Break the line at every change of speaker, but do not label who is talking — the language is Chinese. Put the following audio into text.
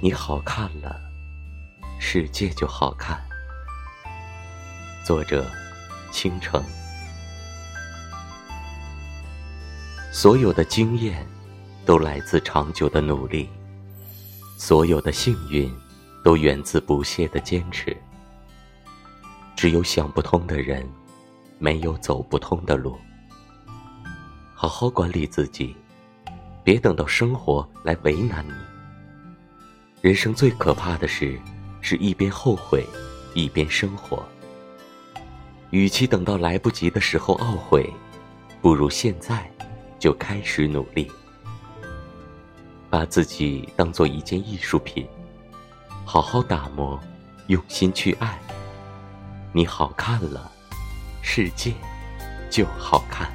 你好看了，世界就好看。作者：倾城。所有的经验都来自长久的努力，所有的幸运都源自不懈的坚持。只有想不通的人，没有走不通的路。好好管理自己，别等到生活来为难你。人生最可怕的事，是一边后悔，一边生活。与其等到来不及的时候懊悔，不如现在就开始努力。把自己当做一件艺术品，好好打磨，用心去爱。你好看了，世界就好看。